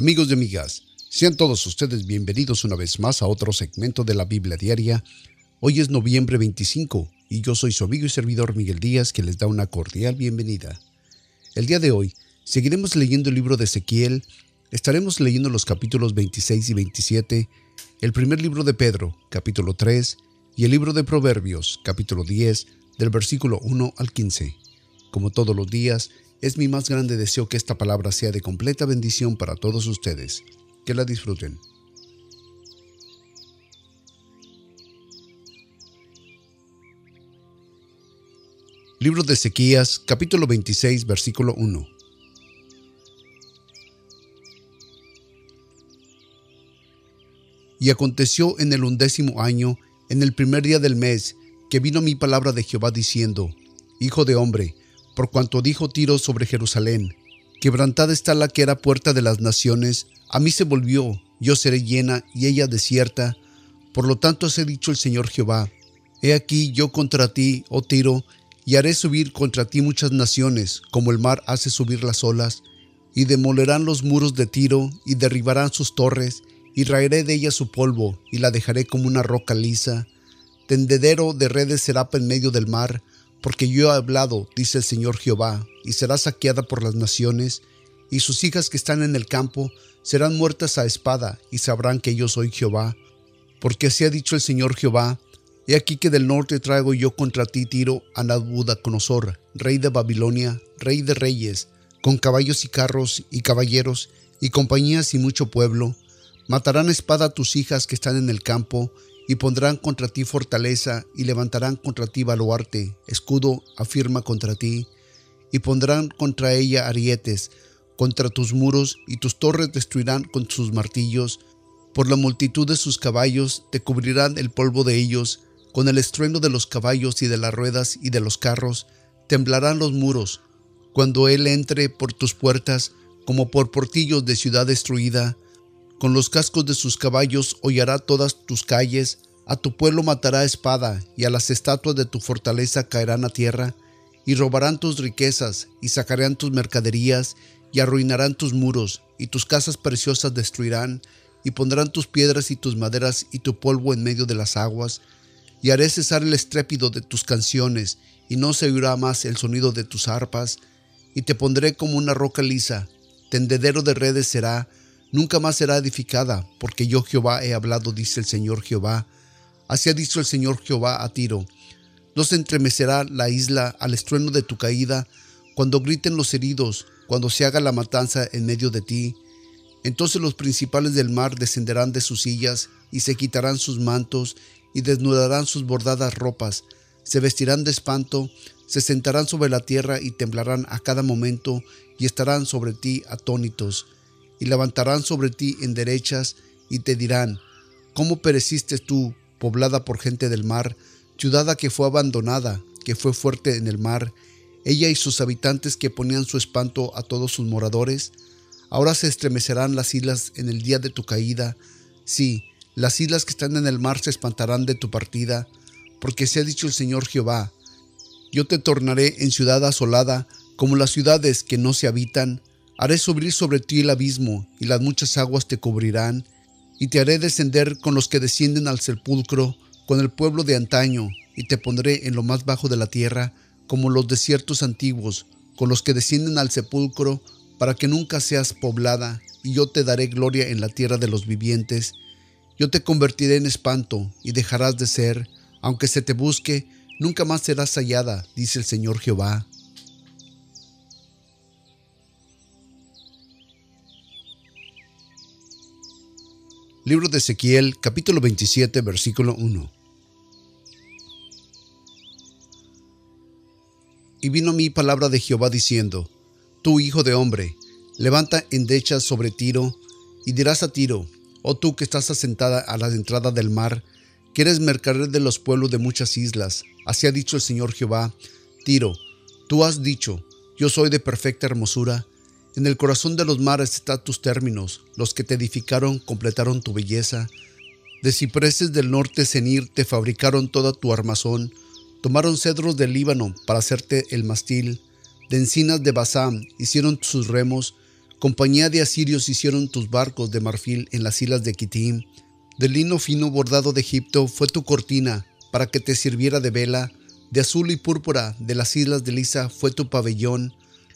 Amigos y amigas, sean todos ustedes bienvenidos una vez más a otro segmento de la Biblia Diaria. Hoy es noviembre 25 y yo soy su amigo y servidor Miguel Díaz que les da una cordial bienvenida. El día de hoy seguiremos leyendo el libro de Ezequiel, estaremos leyendo los capítulos 26 y 27, el primer libro de Pedro, capítulo 3, y el libro de Proverbios, capítulo 10, del versículo 1 al 15. Como todos los días, es mi más grande deseo que esta palabra sea de completa bendición para todos ustedes. Que la disfruten. Libro de Ezequías, capítulo 26, versículo 1. Y aconteció en el undécimo año, en el primer día del mes, que vino mi palabra de Jehová diciendo, Hijo de hombre, por cuanto dijo Tiro sobre Jerusalén, quebrantada está la que era puerta de las naciones, a mí se volvió, yo seré llena y ella desierta. Por lo tanto os he dicho el Señor Jehová, he aquí yo contra ti, oh Tiro, y haré subir contra ti muchas naciones, como el mar hace subir las olas, y demolerán los muros de Tiro, y derribarán sus torres, y raeré de ella su polvo, y la dejaré como una roca lisa. Tendedero de redes será en medio del mar, porque yo he hablado, dice el Señor Jehová, y será saqueada por las naciones, y sus hijas que están en el campo serán muertas a espada, y sabrán que yo soy Jehová. Porque así ha dicho el Señor Jehová, he aquí que del norte traigo yo contra ti Tiro a Nabucodonosor, rey de Babilonia, rey de reyes, con caballos y carros y caballeros, y compañías y mucho pueblo. Matarán espada a tus hijas que están en el campo, y pondrán contra ti fortaleza, y levantarán contra ti baluarte, escudo afirma contra ti, y pondrán contra ella arietes, contra tus muros, y tus torres destruirán con sus martillos, por la multitud de sus caballos te cubrirán el polvo de ellos, con el estruendo de los caballos y de las ruedas y de los carros, temblarán los muros, cuando él entre por tus puertas, como por portillos de ciudad destruida, con los cascos de sus caballos hollará todas tus calles, a tu pueblo matará espada, y a las estatuas de tu fortaleza caerán a tierra, y robarán tus riquezas, y sacarán tus mercaderías, y arruinarán tus muros, y tus casas preciosas destruirán, y pondrán tus piedras y tus maderas y tu polvo en medio de las aguas, y haré cesar el estrépito de tus canciones, y no se oirá más el sonido de tus arpas, y te pondré como una roca lisa, tendedero de redes será, nunca más será edificada, porque yo Jehová he hablado, dice el Señor Jehová. Así ha dicho el Señor Jehová a Tiro. No se entremecerá la isla al estruendo de tu caída, cuando griten los heridos, cuando se haga la matanza en medio de ti. Entonces los principales del mar descenderán de sus sillas, y se quitarán sus mantos, y desnudarán sus bordadas ropas, se vestirán de espanto, se sentarán sobre la tierra y temblarán a cada momento, y estarán sobre ti atónitos y levantarán sobre ti en derechas y te dirán, ¿cómo pereciste tú, poblada por gente del mar, ciudad que fue abandonada, que fue fuerte en el mar, ella y sus habitantes que ponían su espanto a todos sus moradores? Ahora se estremecerán las islas en el día de tu caída, sí, las islas que están en el mar se espantarán de tu partida, porque se ha dicho el Señor Jehová, yo te tornaré en ciudad asolada, como las ciudades que no se habitan, Haré subir sobre ti el abismo, y las muchas aguas te cubrirán, y te haré descender con los que descienden al sepulcro, con el pueblo de antaño, y te pondré en lo más bajo de la tierra, como los desiertos antiguos, con los que descienden al sepulcro, para que nunca seas poblada, y yo te daré gloria en la tierra de los vivientes. Yo te convertiré en espanto, y dejarás de ser, aunque se te busque, nunca más serás hallada, dice el Señor Jehová. Libro de Ezequiel, capítulo 27, versículo 1. Y vino mi palabra de Jehová diciendo, Tú, hijo de hombre, levanta endechas sobre Tiro, y dirás a Tiro, oh tú que estás asentada a la entrada del mar, que eres mercader de los pueblos de muchas islas, así ha dicho el Señor Jehová, Tiro, tú has dicho, yo soy de perfecta hermosura, en el corazón de los mares están tus términos, los que te edificaron completaron tu belleza. De cipreses del norte Senir te fabricaron toda tu armazón, tomaron cedros del Líbano para hacerte el mastil, de encinas de Basán hicieron sus remos, Compañía de asirios hicieron tus barcos de marfil en las islas de Kitim. De lino fino bordado de Egipto fue tu cortina para que te sirviera de vela. De azul y púrpura de las islas de Lisa fue tu pabellón.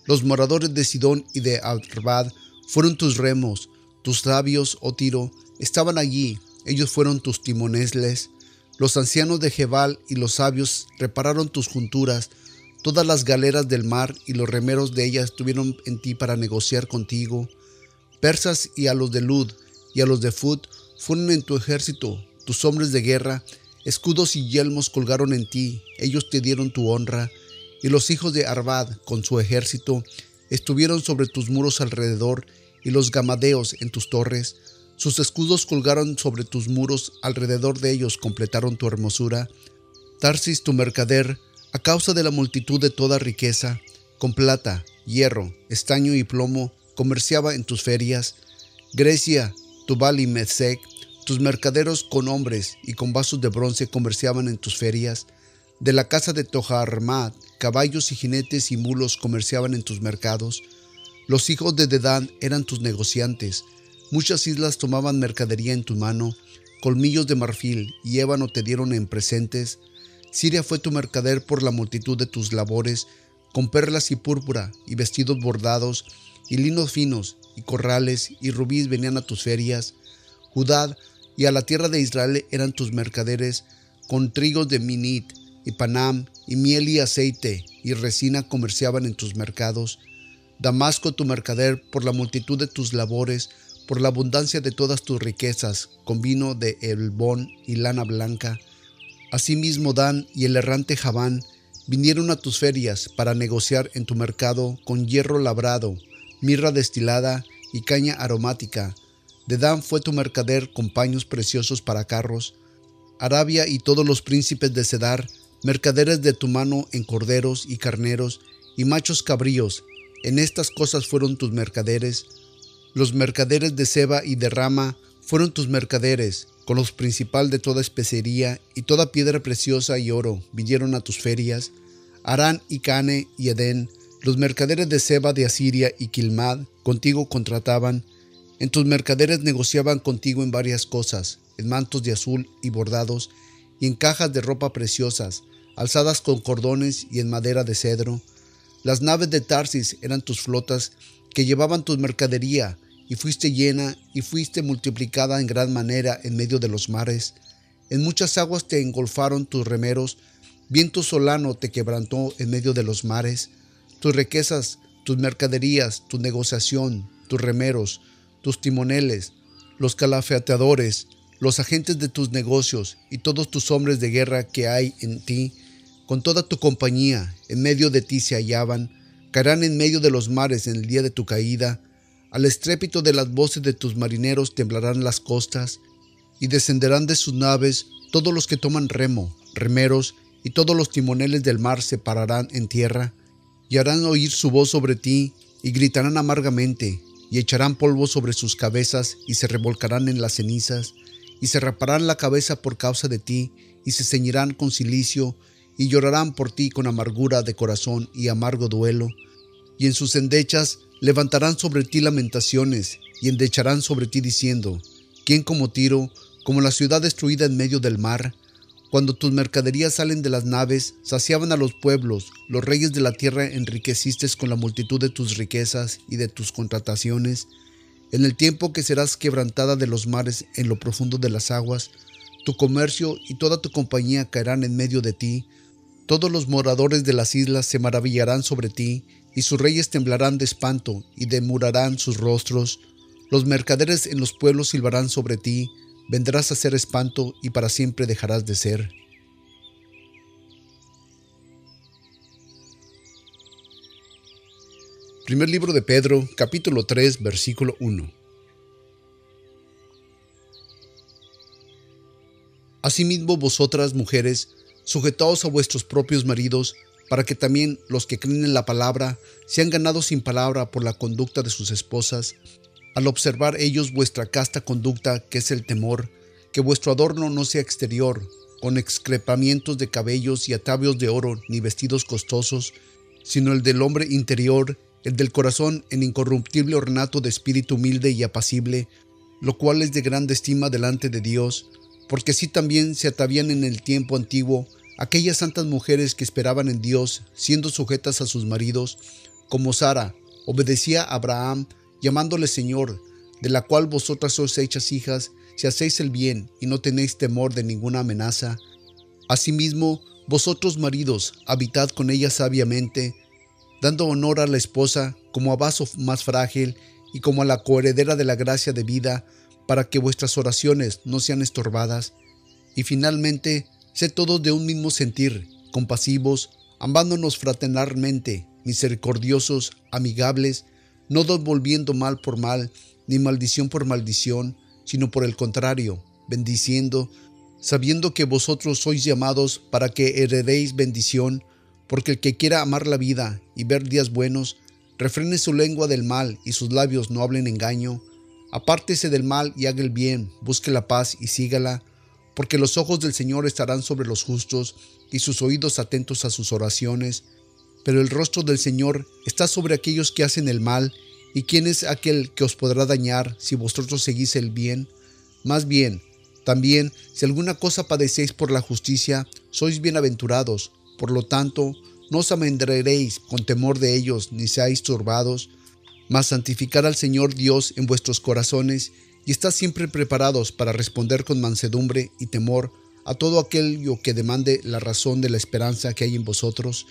Los moradores de Sidón y de Arbad fueron tus remos. Tus labios, oh Tiro, estaban allí. Ellos fueron tus timonesles. Los ancianos de Jebal y los sabios repararon tus junturas. Todas las galeras del mar y los remeros de ellas estuvieron en ti para negociar contigo. Persas y a los de Lud y a los de Fut fueron en tu ejército, tus hombres de guerra, escudos y yelmos colgaron en ti, ellos te dieron tu honra, y los hijos de Arbad con su ejército estuvieron sobre tus muros alrededor, y los gamadeos en tus torres, sus escudos colgaron sobre tus muros, alrededor de ellos completaron tu hermosura. Tarsis, tu mercader, a causa de la multitud de toda riqueza, con plata, hierro, estaño y plomo, comerciaba en tus ferias. Grecia, Tubal y Mesec, tus mercaderos con hombres y con vasos de bronce comerciaban en tus ferias. De la casa de Tojarmat, caballos y jinetes y mulos comerciaban en tus mercados. Los hijos de Dedán eran tus negociantes. Muchas islas tomaban mercadería en tu mano. Colmillos de marfil y ébano te dieron en presentes. Siria fue tu mercader por la multitud de tus labores, con perlas y púrpura, y vestidos bordados, y linos finos, y corrales, y rubíes venían a tus ferias. Judá y a la tierra de Israel eran tus mercaderes, con trigos de Minit, y Panam, y miel y aceite, y resina comerciaban en tus mercados. Damasco tu mercader por la multitud de tus labores, por la abundancia de todas tus riquezas, con vino de Elbón y lana blanca. Asimismo Dan y el errante Javán vinieron a tus ferias para negociar en tu mercado con hierro labrado, mirra destilada y caña aromática. De Dan fue tu mercader con paños preciosos para carros. Arabia y todos los príncipes de Cedar, mercaderes de tu mano en corderos y carneros y machos cabríos, en estas cosas fueron tus mercaderes. Los mercaderes de Seba y de Rama fueron tus mercaderes, con los principal de toda especería y toda piedra preciosa y oro, vinieron a tus ferias. Arán y Cane y Edén, los mercaderes de Seba de Asiria y Kilmad, contigo contrataban. En tus mercaderes negociaban contigo en varias cosas, en mantos de azul y bordados, y en cajas de ropa preciosas, alzadas con cordones y en madera de cedro. Las naves de Tarsis eran tus flotas que llevaban tu mercadería, y fuiste llena y fuiste multiplicada en gran manera en medio de los mares. En muchas aguas te engolfaron tus remeros, viento solano te quebrantó en medio de los mares. Tus riquezas, tus mercaderías, tu negociación, tus remeros, tus timoneles, los calafeteadores, los agentes de tus negocios y todos tus hombres de guerra que hay en ti, con toda tu compañía, en medio de ti se hallaban, caerán en medio de los mares en el día de tu caída, al estrépito de las voces de tus marineros temblarán las costas, y descenderán de sus naves todos los que toman remo, remeros, y todos los timoneles del mar se pararán en tierra, y harán oír su voz sobre ti, y gritarán amargamente, y echarán polvo sobre sus cabezas, y se revolcarán en las cenizas, y se raparán la cabeza por causa de ti, y se ceñirán con silicio, y llorarán por ti con amargura de corazón y amargo duelo, y en sus endechas levantarán sobre ti lamentaciones y endecharán sobre ti diciendo, ¿quién como Tiro, como la ciudad destruida en medio del mar? Cuando tus mercaderías salen de las naves, saciaban a los pueblos, los reyes de la tierra enriqueciste con la multitud de tus riquezas y de tus contrataciones. En el tiempo que serás quebrantada de los mares en lo profundo de las aguas, tu comercio y toda tu compañía caerán en medio de ti, todos los moradores de las islas se maravillarán sobre ti, y sus reyes temblarán de espanto y demurarán sus rostros. Los mercaderes en los pueblos silbarán sobre ti, vendrás a ser espanto y para siempre dejarás de ser. Primer libro de Pedro, capítulo 3, versículo 1. Asimismo vosotras, mujeres, sujetaos a vuestros propios maridos, para que también los que creen en la palabra sean ganados sin palabra por la conducta de sus esposas, al observar ellos vuestra casta conducta, que es el temor, que vuestro adorno no sea exterior, con excrepamientos de cabellos y atavios de oro, ni vestidos costosos, sino el del hombre interior, el del corazón en incorruptible ornato de espíritu humilde y apacible, lo cual es de grande estima delante de Dios, porque así también se atavían en el tiempo antiguo aquellas santas mujeres que esperaban en Dios, siendo sujetas a sus maridos, como Sara, obedecía a Abraham, llamándole Señor, de la cual vosotras sois hechas hijas, si hacéis el bien y no tenéis temor de ninguna amenaza. Asimismo, vosotros maridos, habitad con ella sabiamente, dando honor a la esposa como a vaso más frágil y como a la coheredera de la gracia de vida, para que vuestras oraciones no sean estorbadas. Y finalmente, sed todos de un mismo sentir, compasivos, amándonos fraternalmente, misericordiosos, amigables, no devolviendo mal por mal, ni maldición por maldición, sino por el contrario, bendiciendo, sabiendo que vosotros sois llamados para que heredéis bendición, porque el que quiera amar la vida y ver días buenos, refrene su lengua del mal y sus labios no hablen engaño, apártese del mal y haga el bien, busque la paz y sígala, porque los ojos del Señor estarán sobre los justos y sus oídos atentos a sus oraciones, pero el rostro del Señor está sobre aquellos que hacen el mal, y quién es aquel que os podrá dañar si vosotros seguís el bien. Más bien, también, si alguna cosa padecéis por la justicia, sois bienaventurados. Por lo tanto, no os amendreréis con temor de ellos, ni seáis turbados, mas santificar al Señor Dios en vuestros corazones, y estad siempre preparados para responder con mansedumbre y temor a todo aquello que demande la razón de la esperanza que hay en vosotros,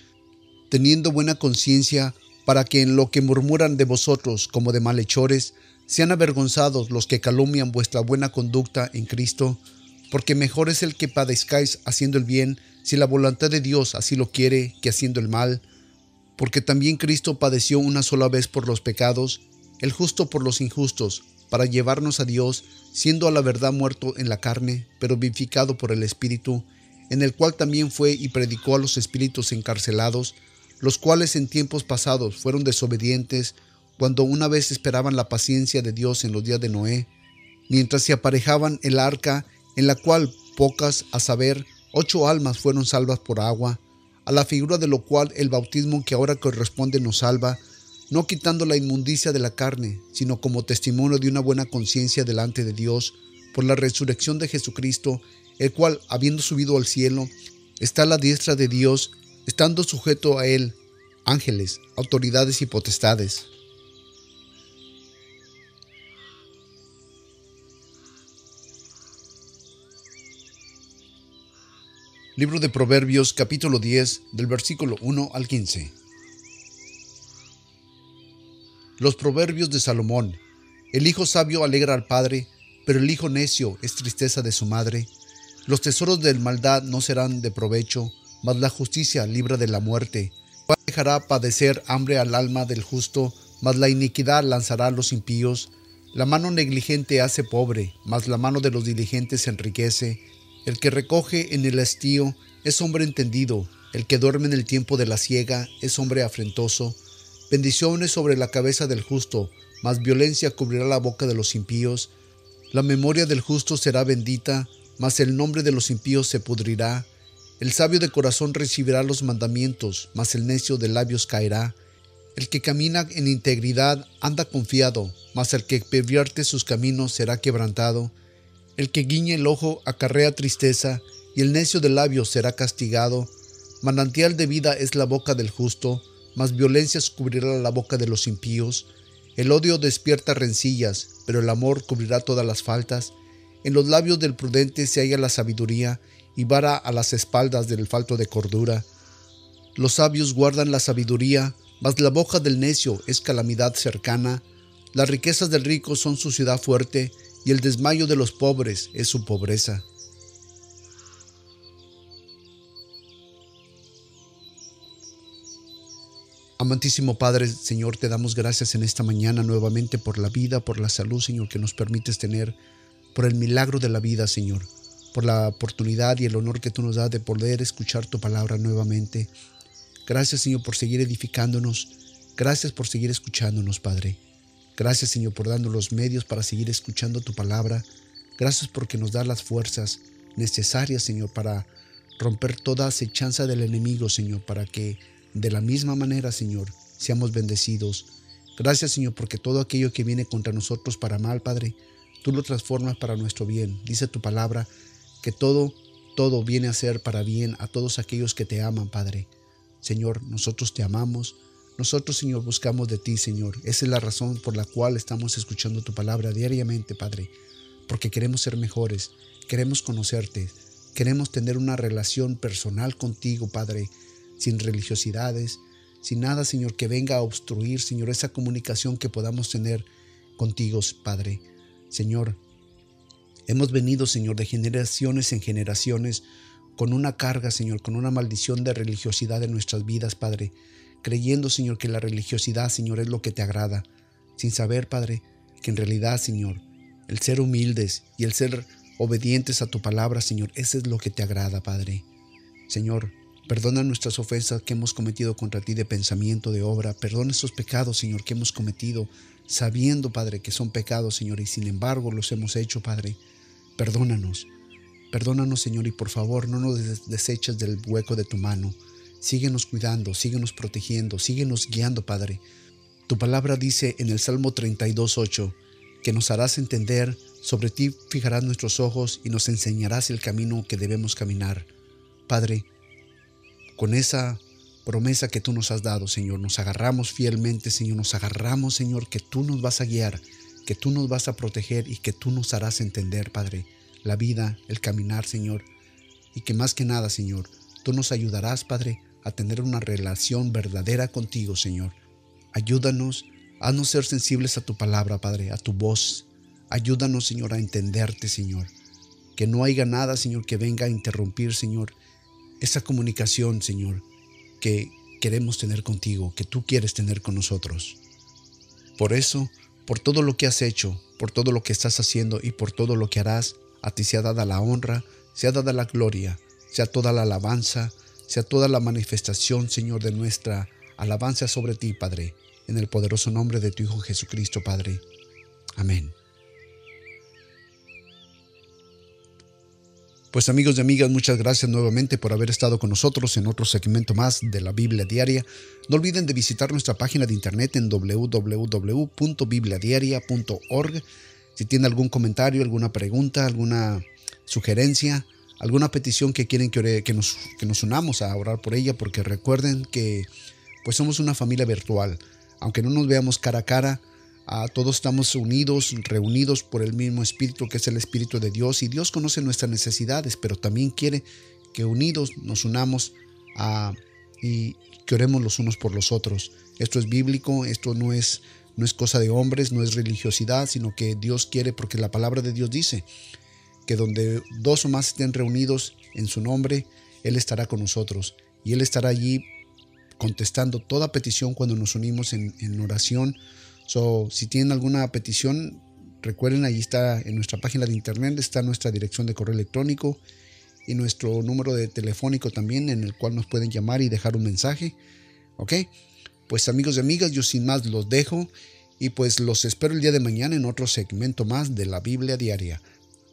teniendo buena conciencia, para que en lo que murmuran de vosotros como de malhechores, sean avergonzados los que calumnian vuestra buena conducta en Cristo, porque mejor es el que padezcáis haciendo el bien, si la voluntad de Dios así lo quiere, que haciendo el mal, porque también Cristo padeció una sola vez por los pecados, el justo por los injustos, para llevarnos a Dios, siendo a la verdad muerto en la carne, pero vivificado por el Espíritu, en el cual también fue y predicó a los espíritus encarcelados, los cuales en tiempos pasados fueron desobedientes, cuando una vez esperaban la paciencia de Dios en los días de Noé, mientras se aparejaban el arca, en la cual pocas, a saber, ocho almas fueron salvas por agua, a la figura de lo cual el bautismo que ahora corresponde nos salva, no quitando la inmundicia de la carne, sino como testimonio de una buena conciencia delante de Dios, por la resurrección de Jesucristo, el cual, habiendo subido al cielo, está a la diestra de Dios, estando sujeto a él, ángeles, autoridades y potestades. Libro de Proverbios capítulo 10 del versículo 1 al 15. Los Proverbios de Salomón. El hijo sabio alegra al padre, pero el hijo necio es tristeza de su madre. Los tesoros de maldad no serán de provecho, mas la justicia libra de la muerte. Dejará padecer hambre al alma del justo, mas la iniquidad lanzará a los impíos. La mano negligente hace pobre, mas la mano de los diligentes enriquece. El que recoge en el estío es hombre entendido, el que duerme en el tiempo de la siega es hombre afrentoso. Bendiciones sobre la cabeza del justo, mas violencia cubrirá la boca de los impíos. La memoria del justo será bendita, mas el nombre de los impíos se pudrirá. El sabio de corazón recibirá los mandamientos, mas el necio de labios caerá. El que camina en integridad anda confiado, mas el que pervierte sus caminos será quebrantado. El que guiñe el ojo acarrea tristeza, y el necio de labios será castigado. Manantial de vida es la boca del justo, mas violencia cubrirá la boca de los impíos. El odio despierta rencillas, pero el amor cubrirá todas las faltas. En los labios del prudente se halla la sabiduría, y vara a las espaldas del falto de cordura. Los sabios guardan la sabiduría, mas la boca del necio es calamidad cercana. Las riquezas del rico son su ciudad fuerte, y el desmayo de los pobres es su pobreza. Amantísimo Padre, Señor, te damos gracias en esta mañana nuevamente por la vida, por la salud, Señor, que nos permites tener, por el milagro de la vida, Señor, por la oportunidad y el honor que tú nos das de poder escuchar tu palabra nuevamente. Gracias, Señor, por seguir edificándonos. Gracias por seguir escuchándonos, Padre. Gracias Señor por darnos los medios para seguir escuchando tu palabra. Gracias porque nos da las fuerzas necesarias, Señor, para romper toda acechanza del enemigo, Señor, para que de la misma manera, Señor, seamos bendecidos. Gracias Señor porque todo aquello que viene contra nosotros para mal, Padre, tú lo transformas para nuestro bien. Dice tu palabra que todo, todo viene a ser para bien a todos aquellos que te aman, Padre. Señor, nosotros te amamos. Nosotros, Señor, buscamos de ti, Señor. Esa es la razón por la cual estamos escuchando tu palabra diariamente, Padre. Porque queremos ser mejores, queremos conocerte, queremos tener una relación personal contigo, Padre, sin religiosidades, sin nada, Señor, que venga a obstruir, Señor, esa comunicación que podamos tener contigo, Padre. Señor, hemos venido, Señor, de generaciones en generaciones con una carga, Señor, con una maldición de religiosidad en nuestras vidas, Padre, creyendo, Señor, que la religiosidad, Señor, es lo que te agrada, sin saber, Padre, que en realidad, Señor, el ser humildes y el ser obedientes a tu palabra, Señor, ese es lo que te agrada, Padre. Señor, Perdona nuestras ofensas que hemos cometido contra ti de pensamiento, de obra. Perdona esos pecados, Señor, que hemos cometido, sabiendo, Padre, que son pecados, Señor, y sin embargo los hemos hecho, Padre. Perdónanos. Perdónanos, Señor, y por favor no nos deseches del hueco de tu mano. Síguenos cuidando, síguenos protegiendo, síguenos guiando, Padre. Tu palabra dice en el Salmo 32.8 que nos harás entender, sobre ti fijarás nuestros ojos y nos enseñarás el camino que debemos caminar. Padre, con esa promesa que tú nos has dado, Señor. Nos agarramos fielmente, Señor. Nos agarramos, Señor, que tú nos vas a guiar, que tú nos vas a proteger y que tú nos harás entender, Padre, la vida, el caminar, Señor. Y que más que nada, Señor, tú nos ayudarás, Padre, a tener una relación verdadera contigo, Señor. Ayúdanos, haznos ser sensibles a tu palabra, Padre, a tu voz. Ayúdanos, Señor, a entenderte, Señor. Que no haya nada, Señor, que venga a interrumpir, Señor, esa comunicación, Señor, que queremos tener contigo, que tú quieres tener con nosotros. Por eso, por todo lo que has hecho, por todo lo que estás haciendo y por todo lo que harás, a ti sea dada la honra, sea dada la gloria, sea toda la alabanza, sea toda la manifestación, Señor, de nuestra alabanza sobre ti, Padre, en el poderoso nombre de tu Hijo Jesucristo, Padre. Amén. Pues amigos y amigas, muchas gracias nuevamente por haber estado con nosotros en otro segmento más de la Biblia Diaria. No olviden de visitar nuestra página de internet en www.bibliadiaria.org. Si tienen algún comentario, alguna pregunta, alguna sugerencia, alguna petición que quieren que, que, nos, que nos unamos a orar por ella, porque recuerden que pues somos una familia virtual. Aunque no nos veamos cara a cara, todos estamos unidos, reunidos por el mismo Espíritu que es el Espíritu de Dios y Dios conoce nuestras necesidades, pero también quiere que unidos nos unamos y que oremos los unos por los otros. Esto es bíblico, esto no es, no es cosa de hombres, no es religiosidad, sino que Dios quiere, porque la palabra de Dios dice que donde dos o más estén reunidos en su nombre, Él estará con nosotros y Él estará allí contestando toda petición cuando nos unimos en, oración So, si tienen alguna petición, recuerden, ahí está en nuestra página de internet, está nuestra dirección de correo electrónico y nuestro número de telefónico también, en el cual nos pueden llamar y dejar un mensaje. ¿Ok? Pues amigos y amigas, yo sin más los dejo y pues los espero el día de mañana en otro segmento más de la Biblia Diaria.